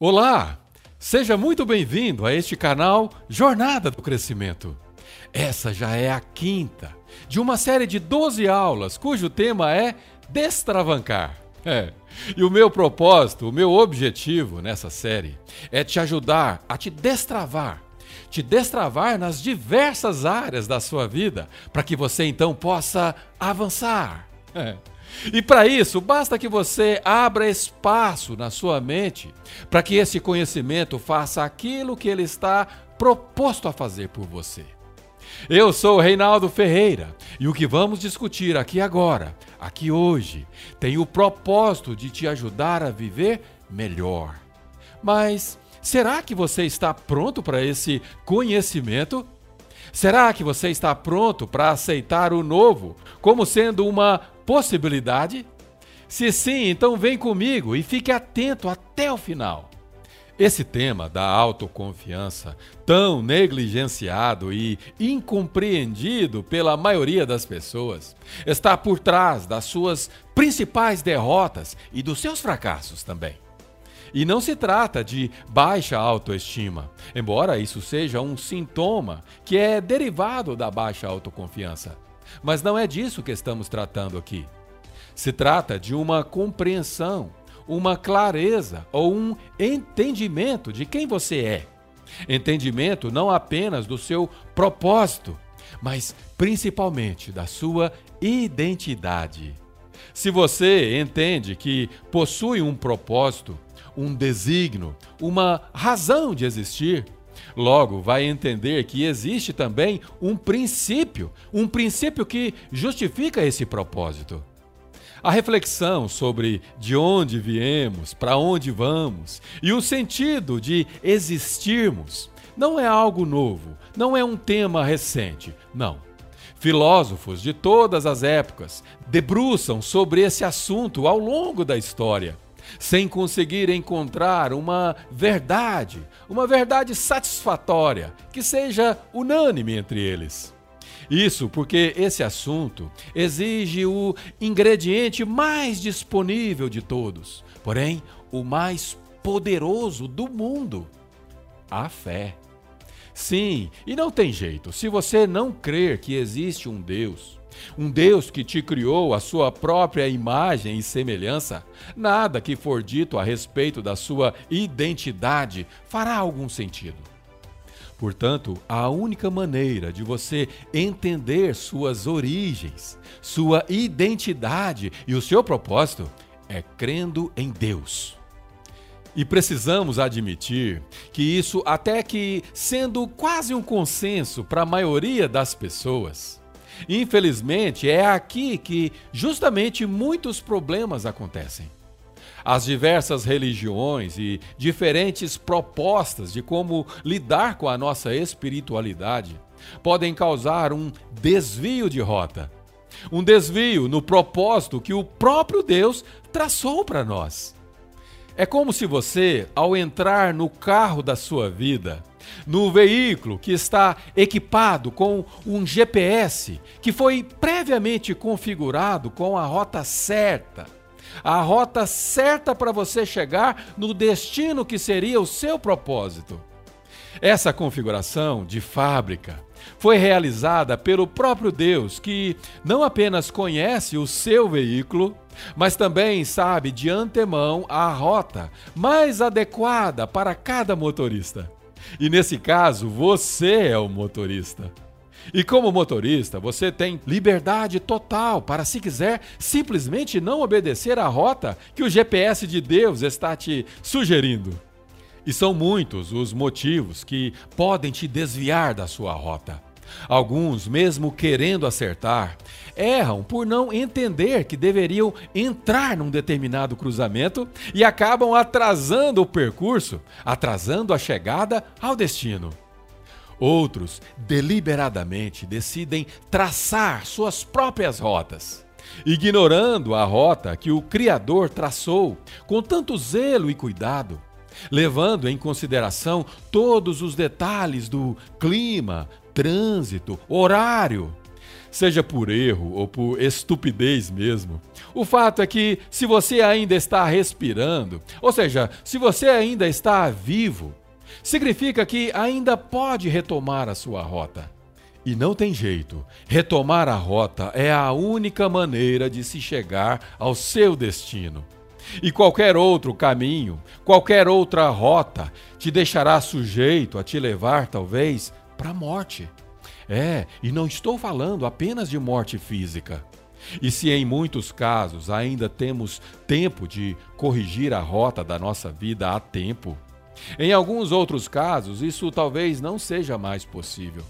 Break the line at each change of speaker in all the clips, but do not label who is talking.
Olá! Seja muito bem-vindo a este canal Jornada do Crescimento. Essa já é a quinta de uma série de 12 aulas cujo tema é Destravancar. É. E o meu propósito, o meu objetivo nessa série é te ajudar a te destravar, te destravar nas diversas áreas da sua vida, para que você então possa avançar. É. E para isso, basta que você abra espaço na sua mente para que esse conhecimento faça aquilo que ele está proposto a fazer por você. Eu sou Reinaldo Ferreira e o que vamos discutir aqui agora, aqui hoje, tem o propósito de te ajudar a viver melhor. Mas será que você está pronto para esse conhecimento? Será que você está pronto para aceitar o novo como sendo uma possibilidade? Se sim, então vem comigo e fique atento até o final. Esse tema da autoconfiança, tão negligenciado e incompreendido pela maioria das pessoas, está por trás das suas principais derrotas e dos seus fracassos também. E não se trata de baixa autoestima, embora isso seja um sintoma que é derivado da baixa autoconfiança. Mas não é disso que estamos tratando aqui. Se trata de uma compreensão, uma clareza ou um entendimento de quem você é. Entendimento não apenas do seu propósito, mas principalmente da sua identidade. Se você entende que possui um propósito, um desígnio, uma razão de existir, Logo, vai entender que existe também um princípio, um princípio que justifica esse propósito. A reflexão sobre de onde viemos, para onde vamos e o sentido de existirmos não é algo novo, não é um tema recente, não. Filósofos de todas as épocas debruçam sobre esse assunto ao longo da história sem conseguir encontrar uma verdade, uma verdade satisfatória, que seja unânime entre eles. Isso porque esse assunto exige o ingrediente mais disponível de todos, porém o mais poderoso do mundo: a fé. Sim, e não tem jeito. Se você não crer que existe um Deus, um Deus que te criou a sua própria imagem e semelhança, nada que for dito a respeito da sua identidade fará algum sentido. Portanto, a única maneira de você entender suas origens, sua identidade e o seu propósito é crendo em Deus. E precisamos admitir que isso, até que sendo quase um consenso para a maioria das pessoas, Infelizmente, é aqui que justamente muitos problemas acontecem. As diversas religiões e diferentes propostas de como lidar com a nossa espiritualidade podem causar um desvio de rota. Um desvio no propósito que o próprio Deus traçou para nós. É como se você, ao entrar no carro da sua vida, no veículo que está equipado com um GPS que foi previamente configurado com a rota certa. A rota certa para você chegar no destino que seria o seu propósito. Essa configuração de fábrica foi realizada pelo próprio Deus, que não apenas conhece o seu veículo, mas também sabe de antemão a rota mais adequada para cada motorista. E nesse caso, você é o motorista. E como motorista, você tem liberdade total para, se quiser, simplesmente não obedecer à rota que o GPS de Deus está te sugerindo. E são muitos os motivos que podem te desviar da sua rota. Alguns, mesmo querendo acertar, erram por não entender que deveriam entrar num determinado cruzamento e acabam atrasando o percurso, atrasando a chegada ao destino. Outros, deliberadamente, decidem traçar suas próprias rotas, ignorando a rota que o Criador traçou com tanto zelo e cuidado levando em consideração todos os detalhes do clima, trânsito, horário. seja por erro ou por estupidez mesmo. O fato é que, se você ainda está respirando, ou seja, se você ainda está vivo, significa que ainda pode retomar a sua rota. E não tem jeito. Retomar a rota é a única maneira de se chegar ao seu destino. E qualquer outro caminho, qualquer outra rota, te deixará sujeito a te levar, talvez, para a morte. É, e não estou falando apenas de morte física. E se em muitos casos ainda temos tempo de corrigir a rota da nossa vida a tempo, em alguns outros casos isso talvez não seja mais possível.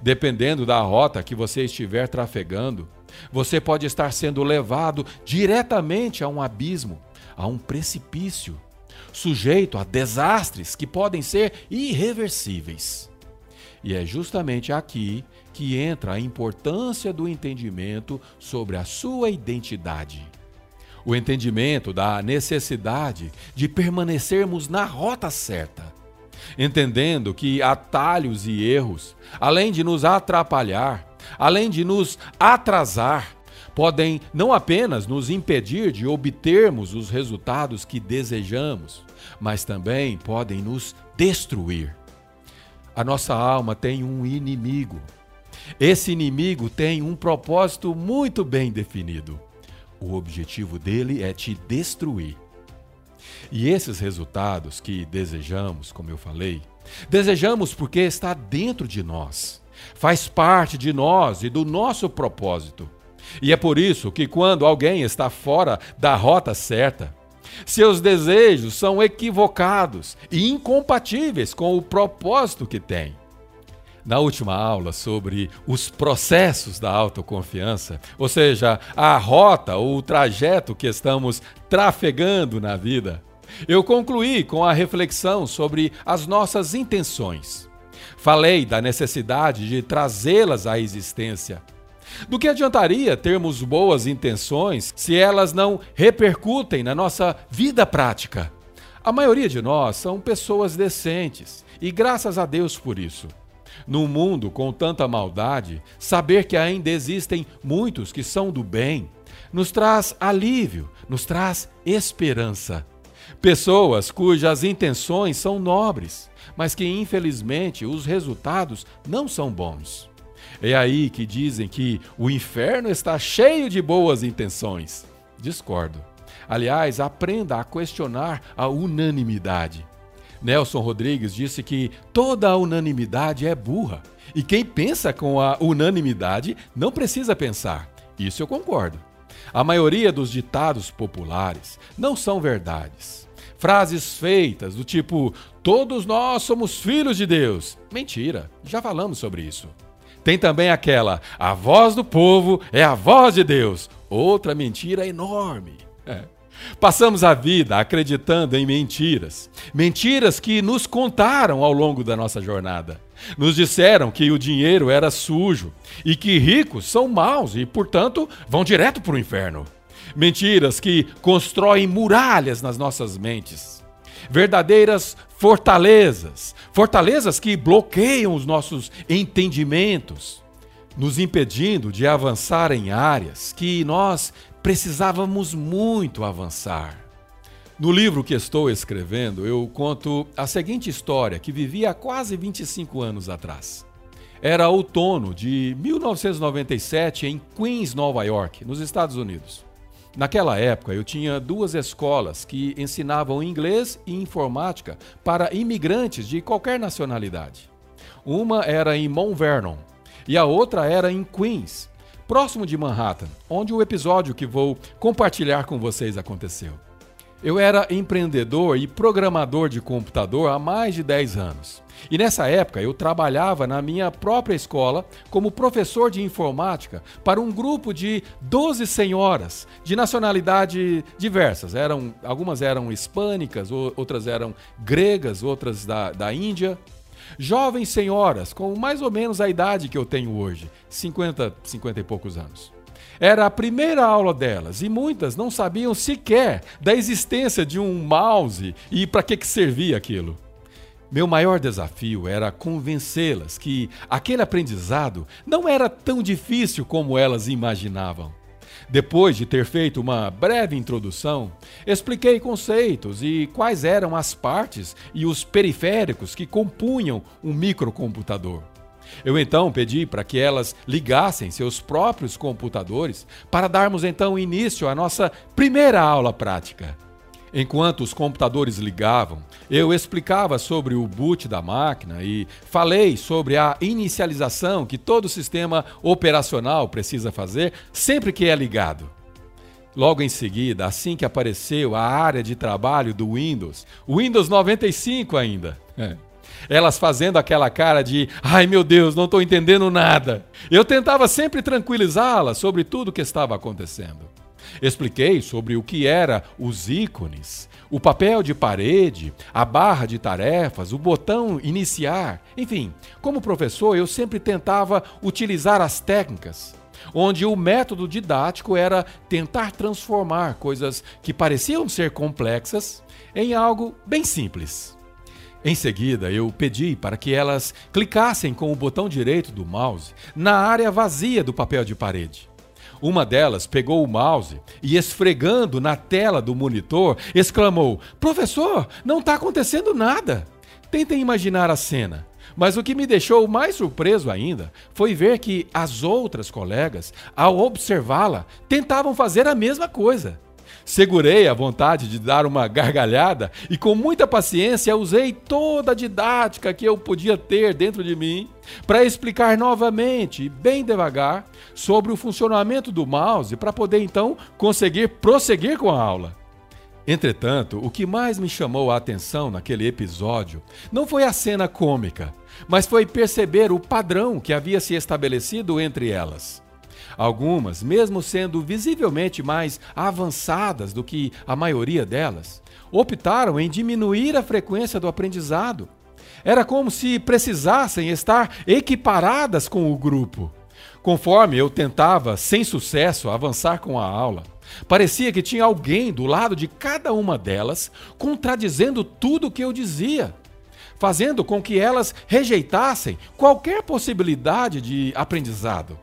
Dependendo da rota que você estiver trafegando, você pode estar sendo levado diretamente a um abismo, a um precipício, sujeito a desastres que podem ser irreversíveis. E é justamente aqui que entra a importância do entendimento sobre a sua identidade. O entendimento da necessidade de permanecermos na rota certa, entendendo que atalhos e erros, além de nos atrapalhar, além de nos atrasar, podem não apenas nos impedir de obtermos os resultados que desejamos, mas também podem nos destruir. A nossa alma tem um inimigo. Esse inimigo tem um propósito muito bem definido. O objetivo dele é te destruir. E esses resultados que desejamos, como eu falei, desejamos porque está dentro de nós, faz parte de nós e do nosso propósito. E é por isso que quando alguém está fora da rota certa, seus desejos são equivocados e incompatíveis com o propósito que tem. Na última aula sobre os processos da autoconfiança, ou seja, a rota ou o trajeto que estamos trafegando na vida, eu concluí com a reflexão sobre as nossas intenções. Falei da necessidade de trazê-las à existência do que adiantaria termos boas intenções se elas não repercutem na nossa vida prática? A maioria de nós são pessoas decentes e graças a Deus por isso. Num mundo com tanta maldade, saber que ainda existem muitos que são do bem nos traz alívio, nos traz esperança. Pessoas cujas intenções são nobres, mas que infelizmente os resultados não são bons. É aí que dizem que o inferno está cheio de boas intenções. Discordo. Aliás, aprenda a questionar a unanimidade. Nelson Rodrigues disse que toda a unanimidade é burra. E quem pensa com a unanimidade não precisa pensar. Isso eu concordo. A maioria dos ditados populares não são verdades. Frases feitas do tipo: todos nós somos filhos de Deus. Mentira, já falamos sobre isso. Tem também aquela: a voz do povo é a voz de Deus. Outra mentira enorme. É. Passamos a vida acreditando em mentiras. Mentiras que nos contaram ao longo da nossa jornada. Nos disseram que o dinheiro era sujo e que ricos são maus e, portanto, vão direto para o inferno. Mentiras que constroem muralhas nas nossas mentes verdadeiras fortalezas, fortalezas que bloqueiam os nossos entendimentos, nos impedindo de avançar em áreas que nós precisávamos muito avançar. No livro que estou escrevendo, eu conto a seguinte história que vivi há quase 25 anos atrás. Era outono de 1997 em Queens, Nova York, nos Estados Unidos. Naquela época, eu tinha duas escolas que ensinavam inglês e informática para imigrantes de qualquer nacionalidade. Uma era em Mount Vernon e a outra era em Queens, próximo de Manhattan, onde o episódio que vou compartilhar com vocês aconteceu. Eu era empreendedor e programador de computador há mais de 10 anos. E nessa época eu trabalhava na minha própria escola como professor de informática para um grupo de 12 senhoras de nacionalidade diversas. Eram, algumas eram hispânicas, outras eram gregas, outras da, da Índia. Jovens senhoras com mais ou menos a idade que eu tenho hoje, 50, 50 e poucos anos. Era a primeira aula delas e muitas não sabiam sequer da existência de um mouse e para que, que servia aquilo. Meu maior desafio era convencê-las que aquele aprendizado não era tão difícil como elas imaginavam. Depois de ter feito uma breve introdução, expliquei conceitos e quais eram as partes e os periféricos que compunham um microcomputador. Eu então pedi para que elas ligassem seus próprios computadores para darmos então início à nossa primeira aula prática. Enquanto os computadores ligavam, eu explicava sobre o boot da máquina e falei sobre a inicialização que todo sistema operacional precisa fazer sempre que é ligado. Logo em seguida, assim que apareceu a área de trabalho do Windows, Windows 95 ainda. É. Elas fazendo aquela cara de, ai meu Deus, não estou entendendo nada. Eu tentava sempre tranquilizá-las sobre tudo o que estava acontecendo. Expliquei sobre o que era os ícones, o papel de parede, a barra de tarefas, o botão iniciar. Enfim, como professor, eu sempre tentava utilizar as técnicas, onde o método didático era tentar transformar coisas que pareciam ser complexas em algo bem simples. Em seguida, eu pedi para que elas clicassem com o botão direito do mouse na área vazia do papel de parede. Uma delas pegou o mouse e, esfregando na tela do monitor, exclamou: Professor, não está acontecendo nada. Tentem imaginar a cena. Mas o que me deixou mais surpreso ainda foi ver que as outras colegas, ao observá-la, tentavam fazer a mesma coisa. Segurei a vontade de dar uma gargalhada e, com muita paciência, usei toda a didática que eu podia ter dentro de mim para explicar novamente, bem devagar, sobre o funcionamento do mouse para poder então conseguir prosseguir com a aula. Entretanto, o que mais me chamou a atenção naquele episódio não foi a cena cômica, mas foi perceber o padrão que havia se estabelecido entre elas. Algumas, mesmo sendo visivelmente mais avançadas do que a maioria delas, optaram em diminuir a frequência do aprendizado. Era como se precisassem estar equiparadas com o grupo. Conforme eu tentava, sem sucesso, avançar com a aula, parecia que tinha alguém do lado de cada uma delas contradizendo tudo o que eu dizia, fazendo com que elas rejeitassem qualquer possibilidade de aprendizado.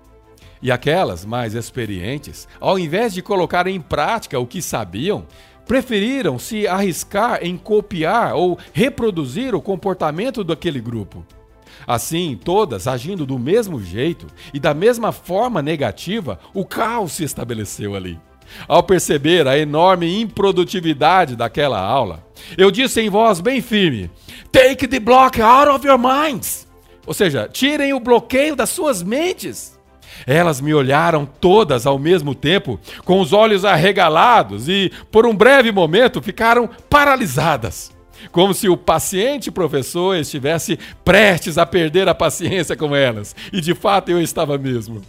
E aquelas mais experientes, ao invés de colocar em prática o que sabiam, preferiram se arriscar em copiar ou reproduzir o comportamento daquele grupo. Assim, todas agindo do mesmo jeito e da mesma forma negativa, o caos se estabeleceu ali. Ao perceber a enorme improdutividade daquela aula, eu disse em voz bem firme: Take the block out of your minds! Ou seja, tirem o bloqueio das suas mentes. Elas me olharam todas ao mesmo tempo, com os olhos arregalados, e por um breve momento ficaram paralisadas. Como se o paciente professor estivesse prestes a perder a paciência com elas. E de fato eu estava mesmo.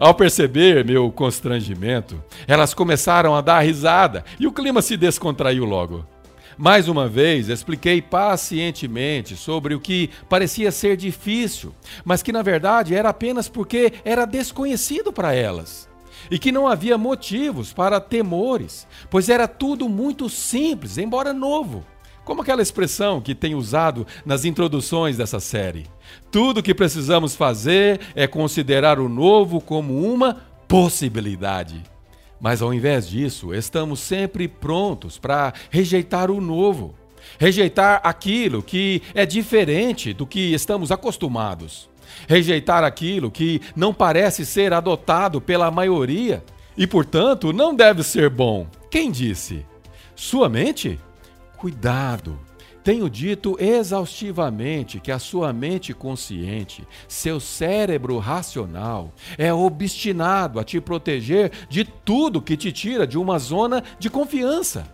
Ao perceber meu constrangimento, elas começaram a dar risada e o clima se descontraiu logo. Mais uma vez, expliquei pacientemente sobre o que parecia ser difícil, mas que na verdade era apenas porque era desconhecido para elas. E que não havia motivos para temores, pois era tudo muito simples, embora novo. Como aquela expressão que tem usado nas introduções dessa série. Tudo o que precisamos fazer é considerar o novo como uma possibilidade. Mas ao invés disso, estamos sempre prontos para rejeitar o novo, rejeitar aquilo que é diferente do que estamos acostumados, rejeitar aquilo que não parece ser adotado pela maioria e, portanto, não deve ser bom. Quem disse? Sua mente? Cuidado! Tenho dito exaustivamente que a sua mente consciente, seu cérebro racional, é obstinado a te proteger de tudo que te tira de uma zona de confiança.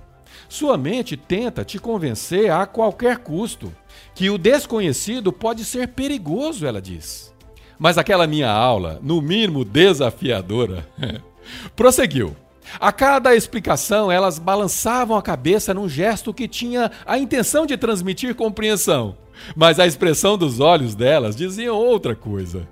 Sua mente tenta te convencer a qualquer custo que o desconhecido pode ser perigoso, ela diz. Mas aquela minha aula, no mínimo desafiadora, prosseguiu. A cada explicação, elas balançavam a cabeça num gesto que tinha a intenção de transmitir compreensão, mas a expressão dos olhos delas dizia outra coisa.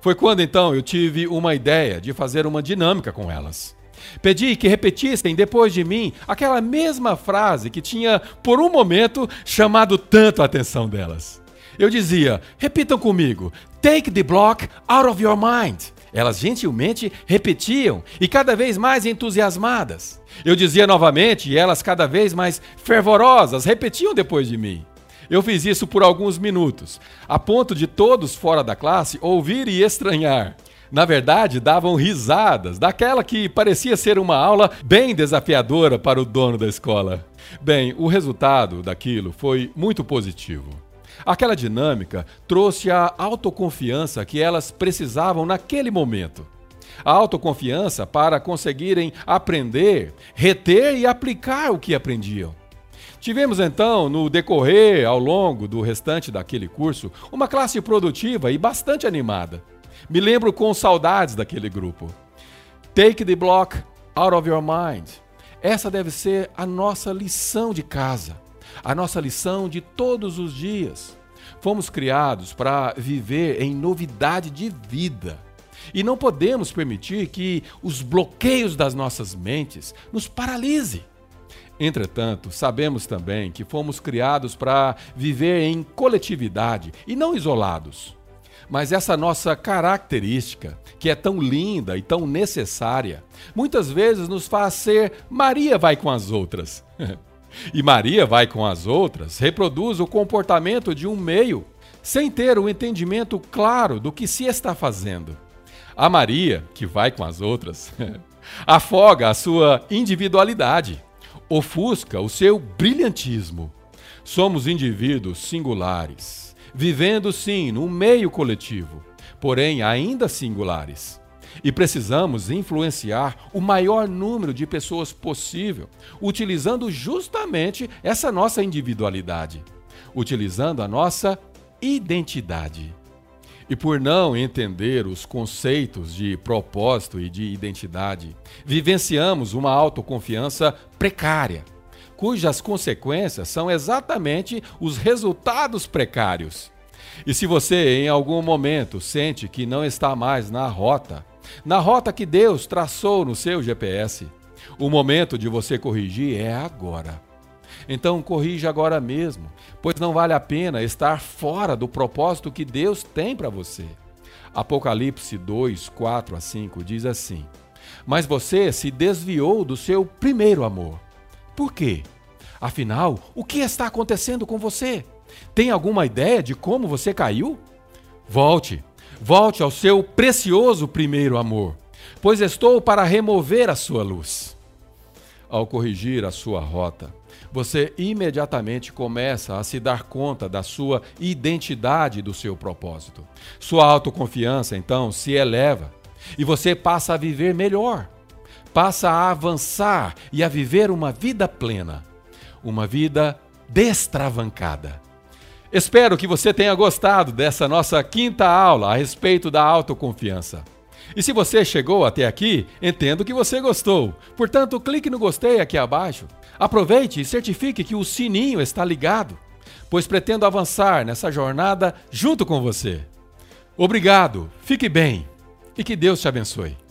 Foi quando então eu tive uma ideia de fazer uma dinâmica com elas. Pedi que repetissem depois de mim aquela mesma frase que tinha, por um momento, chamado tanto a atenção delas. Eu dizia: repitam comigo, take the block out of your mind. Elas gentilmente repetiam e cada vez mais entusiasmadas. Eu dizia novamente e elas cada vez mais fervorosas repetiam depois de mim. Eu fiz isso por alguns minutos, a ponto de todos fora da classe ouvir e estranhar. Na verdade, davam risadas, daquela que parecia ser uma aula bem desafiadora para o dono da escola. Bem, o resultado daquilo foi muito positivo. Aquela dinâmica trouxe a autoconfiança que elas precisavam naquele momento. A autoconfiança para conseguirem aprender, reter e aplicar o que aprendiam. Tivemos então, no decorrer ao longo do restante daquele curso, uma classe produtiva e bastante animada. Me lembro com saudades daquele grupo. Take the block out of your mind. Essa deve ser a nossa lição de casa a nossa lição de todos os dias. Fomos criados para viver em novidade de vida. E não podemos permitir que os bloqueios das nossas mentes nos paralise. Entretanto, sabemos também que fomos criados para viver em coletividade e não isolados. Mas essa nossa característica, que é tão linda e tão necessária, muitas vezes nos faz ser Maria vai com as outras. E Maria vai com as outras, reproduz o comportamento de um meio, sem ter o entendimento claro do que se está fazendo. A Maria, que vai com as outras, afoga a sua individualidade, ofusca o seu brilhantismo. Somos indivíduos singulares, vivendo sim num meio coletivo, porém ainda singulares. E precisamos influenciar o maior número de pessoas possível, utilizando justamente essa nossa individualidade, utilizando a nossa identidade. E por não entender os conceitos de propósito e de identidade, vivenciamos uma autoconfiança precária, cujas consequências são exatamente os resultados precários. E se você em algum momento sente que não está mais na rota, na rota que Deus traçou no seu GPS. O momento de você corrigir é agora. Então corrija agora mesmo, pois não vale a pena estar fora do propósito que Deus tem para você. Apocalipse 2, 4 a 5 diz assim: Mas você se desviou do seu primeiro amor. Por quê? Afinal, o que está acontecendo com você? Tem alguma ideia de como você caiu? Volte Volte ao seu precioso primeiro amor, pois estou para remover a sua luz. Ao corrigir a sua rota, você imediatamente começa a se dar conta da sua identidade e do seu propósito. Sua autoconfiança, então, se eleva e você passa a viver melhor, passa a avançar e a viver uma vida plena, uma vida destravancada. Espero que você tenha gostado dessa nossa quinta aula a respeito da autoconfiança. E se você chegou até aqui, entendo que você gostou. Portanto, clique no gostei aqui abaixo. Aproveite e certifique que o sininho está ligado, pois pretendo avançar nessa jornada junto com você. Obrigado, fique bem e que Deus te abençoe.